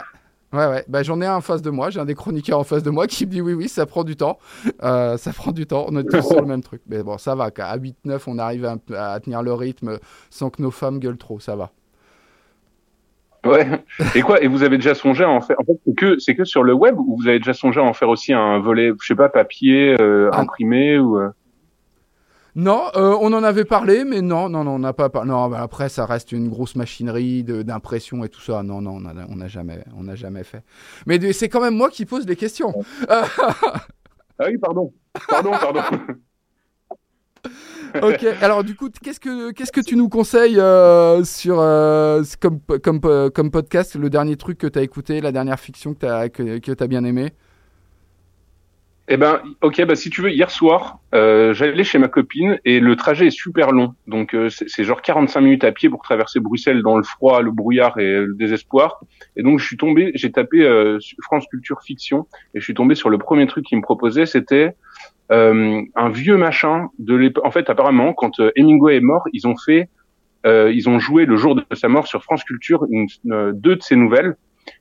[SPEAKER 1] Ouais, ouais. Bah, j'en ai un en face de moi. J'ai un des chroniqueurs en face de moi qui me dit oui, oui, ça prend du temps. Euh, ça prend du temps. On est tous sur le même truc. Mais bon, ça va. qu'à- À 8-9, on arrive à, à tenir le rythme sans que nos femmes gueulent trop. Ça va.
[SPEAKER 7] Ouais. Et quoi? Et vous avez déjà songé à en faire? En fait, c'est que c'est que sur le web ou vous avez déjà songé à en faire aussi un volet, je sais pas, papier, euh,
[SPEAKER 1] Ah.
[SPEAKER 7] imprimé ou euh,
[SPEAKER 1] Non, euh, on en avait parlé, mais non, non, non, on n'a pas parlé. Non, bah, après, ça reste une grosse machinerie d'impression et tout ça. Non, non, on n'a jamais, on n'a jamais fait. Mais c'est quand même moi qui pose des questions.
[SPEAKER 7] Ah oui, pardon. Pardon, pardon.
[SPEAKER 1] ok. Alors du coup, qu'est-ce que qu'est-ce que tu nous conseilles euh, sur euh, comme comme comme podcast le dernier truc que t'as écouté, la dernière fiction que t'as que, que t'as bien aimé?
[SPEAKER 7] Eh ben, ok, bah si tu veux, hier soir, euh, j'allais chez ma copine et le trajet est super long. Donc euh, c'est genre 45 minutes à pied pour traverser Bruxelles dans le froid, le brouillard et le désespoir. Et donc je suis tombé, j'ai tapé euh, France Culture Fiction et je suis tombé sur le premier truc qu'il me proposait, c'était euh, un vieux machin de l'époque. En fait, apparemment, quand euh, Hemingway est mort, ils ont fait, euh, ils ont joué le jour de sa mort sur France Culture une, deux de ses nouvelles.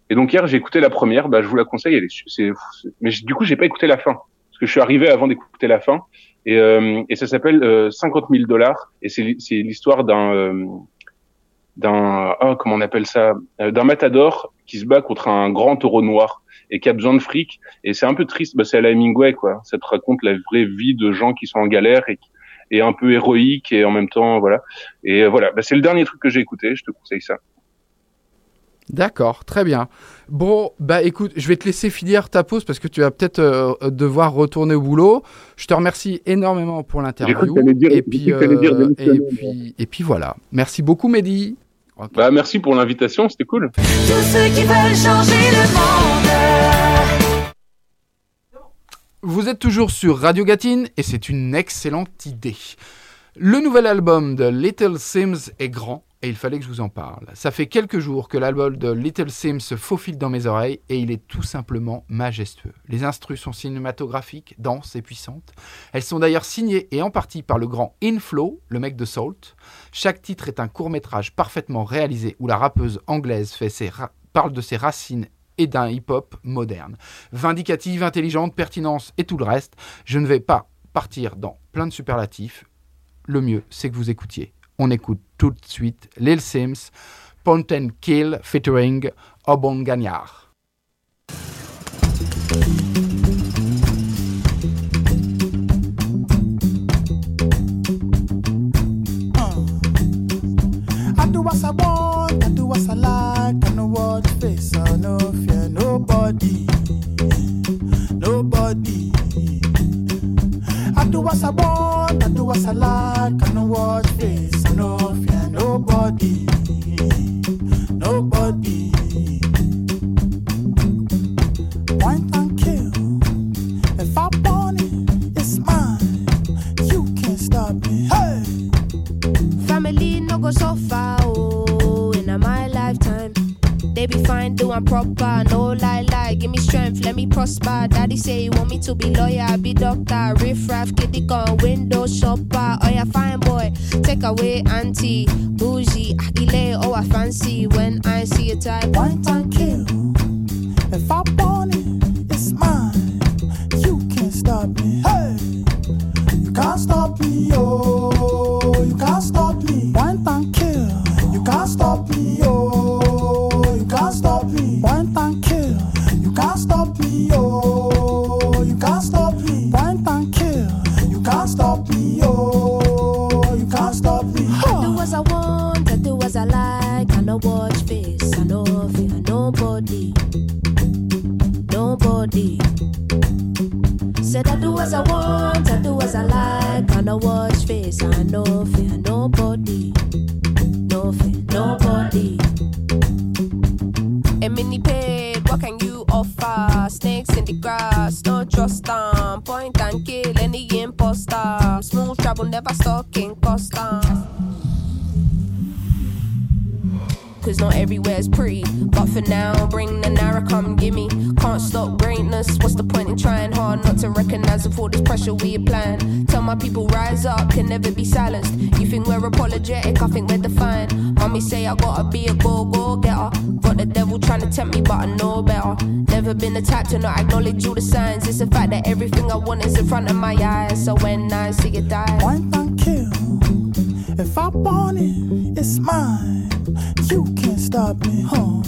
[SPEAKER 7] Et donc hier j'ai écouté la première, bah je vous la conseille, elle est, c'est, mais du coup j'ai pas écouté la fin. Parce que je suis arrivé avant d'écouter la fin. Et, euh, et ça s'appelle euh, 50 000 dollars. Et c'est, c'est l'histoire d'un euh, d'un ah, comment on appelle ça? Euh, d'un matador qui se bat contre un grand taureau noir et qui a besoin de fric. Et c'est un peu triste, bah c'est à la Hemingway quoi, ça te raconte la vraie vie de gens qui sont en galère et qui et un peu héroïque et en même temps voilà. Et euh, voilà. Bah, c'est le dernier truc que j'ai écouté, je te conseille ça.
[SPEAKER 1] D'accord, très bien. Bon, bah écoute, je vais te laisser finir ta pause parce que tu vas peut-être euh, devoir retourner au boulot. Je te remercie énormément pour l'interview. Et puis,
[SPEAKER 7] dire
[SPEAKER 1] euh, et puis, et puis voilà. Merci beaucoup, Mehdi.
[SPEAKER 7] Bah merci pour l'invitation, c'était cool.
[SPEAKER 2] Tous ceux qui veulent changer le monde.
[SPEAKER 1] Vous êtes toujours sur Radio Gatine et c'est une excellente idée. Le nouvel album de Little Sims est grand et il fallait que je vous en parle. Ça fait quelques jours que l'album de Little Sims se faufile dans mes oreilles et il est tout simplement majestueux. Les instrus sont cinématographiques, denses et puissantes. Elles sont d'ailleurs signées et en partie par le grand Inflow, le mec de Salt. Chaque titre est un court-métrage parfaitement réalisé où la rappeuse anglaise fait ses parle de ses racines et d'un hip-hop moderne. Vindicative, intelligente, pertinence et tout le reste. Je ne vais pas partir dans plein de superlatifs. Le mieux, c'est que vous écoutiez. On écoute tout de suite Lil Sims, Point and Kill featuring Obon Gagnard.
[SPEAKER 9] Do what I want, I do what I like, I know what face, I no fear nobody, nobody. I do what I want, I do what I like, I know what face, no fear nobody, nobody. Point and kill, if I want it, it's mine. You can't stop me, hey.
[SPEAKER 10] Family no go so far, oh, in my lifetime. They be fine, doing proper, no lie, lie. Give me strength, let me prosper. Daddy say you want me to be lawyer, be doctor, riff raff, kitty gun, window shopper. Oh yeah, fine boy, take away auntie, bougie, ah, akile, oh I fancy when I see a type.
[SPEAKER 9] One time kill.
[SPEAKER 10] So when I see it die,
[SPEAKER 9] One kill. If I want it, it's mine. You can't stop me, huh?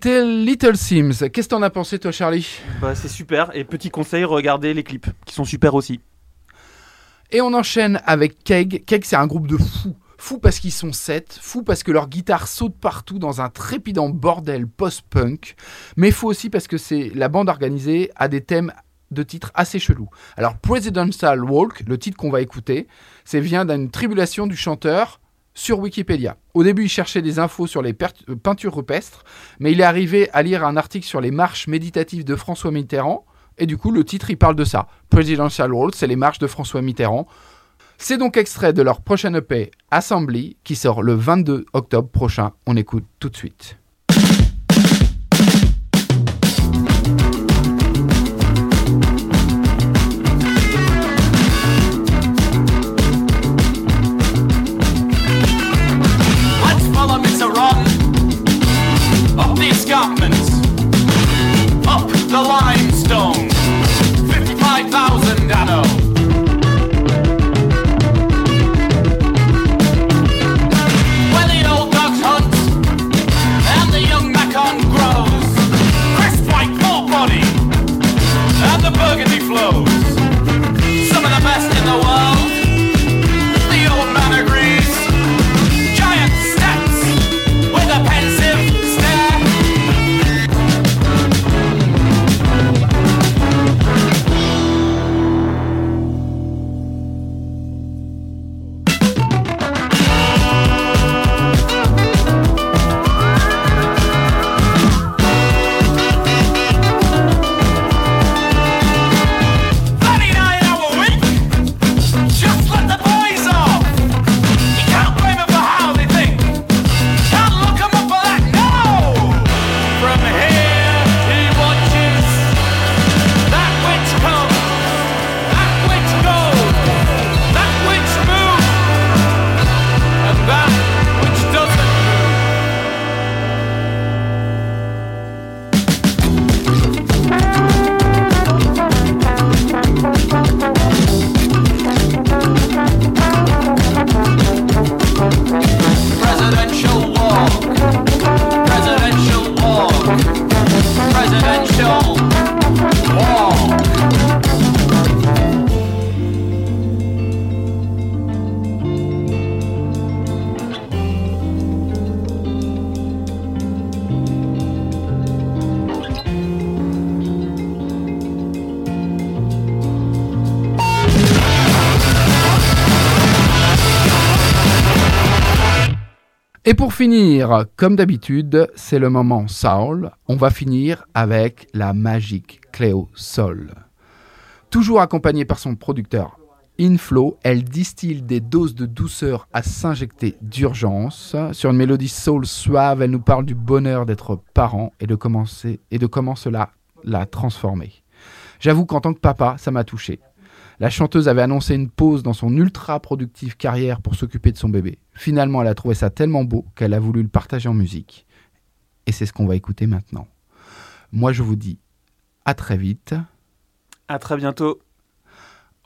[SPEAKER 1] C'était Little Sims. Qu'est-ce que t'en as pensé, toi, Charlie?
[SPEAKER 3] Bah, c'est super. Et petit conseil, regardez les clips, qui sont super aussi.
[SPEAKER 1] Et on enchaîne avec Keg. Keg, c'est un groupe de fous. Fous parce qu'ils sont sept, fous parce que leur guitare saute partout dans un trépidant bordel post-punk, mais fous aussi parce que c'est la bande organisée a des thèmes de titres assez chelous. Alors Presidential Walk, le titre qu'on va écouter, c'est vient d'une tribulation du chanteur sur Wikipédia. Au début, il cherchait des infos sur les euh, peintures rupestres, mais il est arrivé à lire un article sur les marches méditatives de François Mitterrand, et du coup, le titre, il parle de ça. Presidential Walk, c'est les marches de François Mitterrand. C'est donc extrait de leur prochaine EP, Assembly, qui sort le 22 octobre prochain. On écoute tout de suite. Et pour finir, comme d'habitude, c'est le moment Soul. On va finir avec la magique Cléo Sol. Toujours accompagnée par son producteur Inflow, elle distille des doses de douceur à s'injecter d'urgence. Sur une mélodie soul suave, elle nous parle du bonheur d'être parent et de, commencer, et de comment cela l'a transformé. J'avoue qu'en tant que papa, ça m'a touché. La chanteuse avait annoncé une pause dans son ultra productive carrière pour s'occuper de son bébé. Finalement, elle a trouvé ça tellement beau qu'elle a voulu le partager en musique. Et c'est ce qu'on va écouter maintenant. Moi, je vous dis à très vite.
[SPEAKER 3] À très bientôt.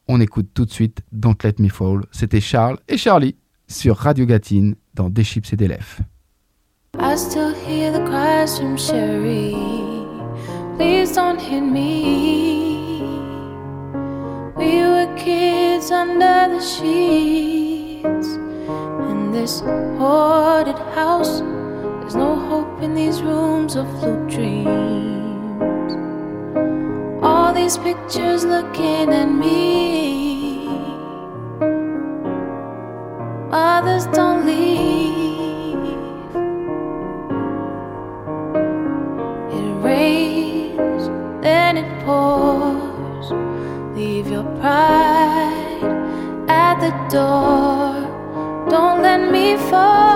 [SPEAKER 1] On écoute tout de suite Don't Let Me Fall. C'était Charles et Charlie sur Radio Gatine dans Des chips et des lèvres.
[SPEAKER 11] I still hear the cries from Sherry. Please don't hit me. We were kids under the sheets. This haunted house, there's no hope in these rooms of flute dreams. All these pictures looking at me. Others don't leave. It rains, then it pours. Leave your pride at the door. Don't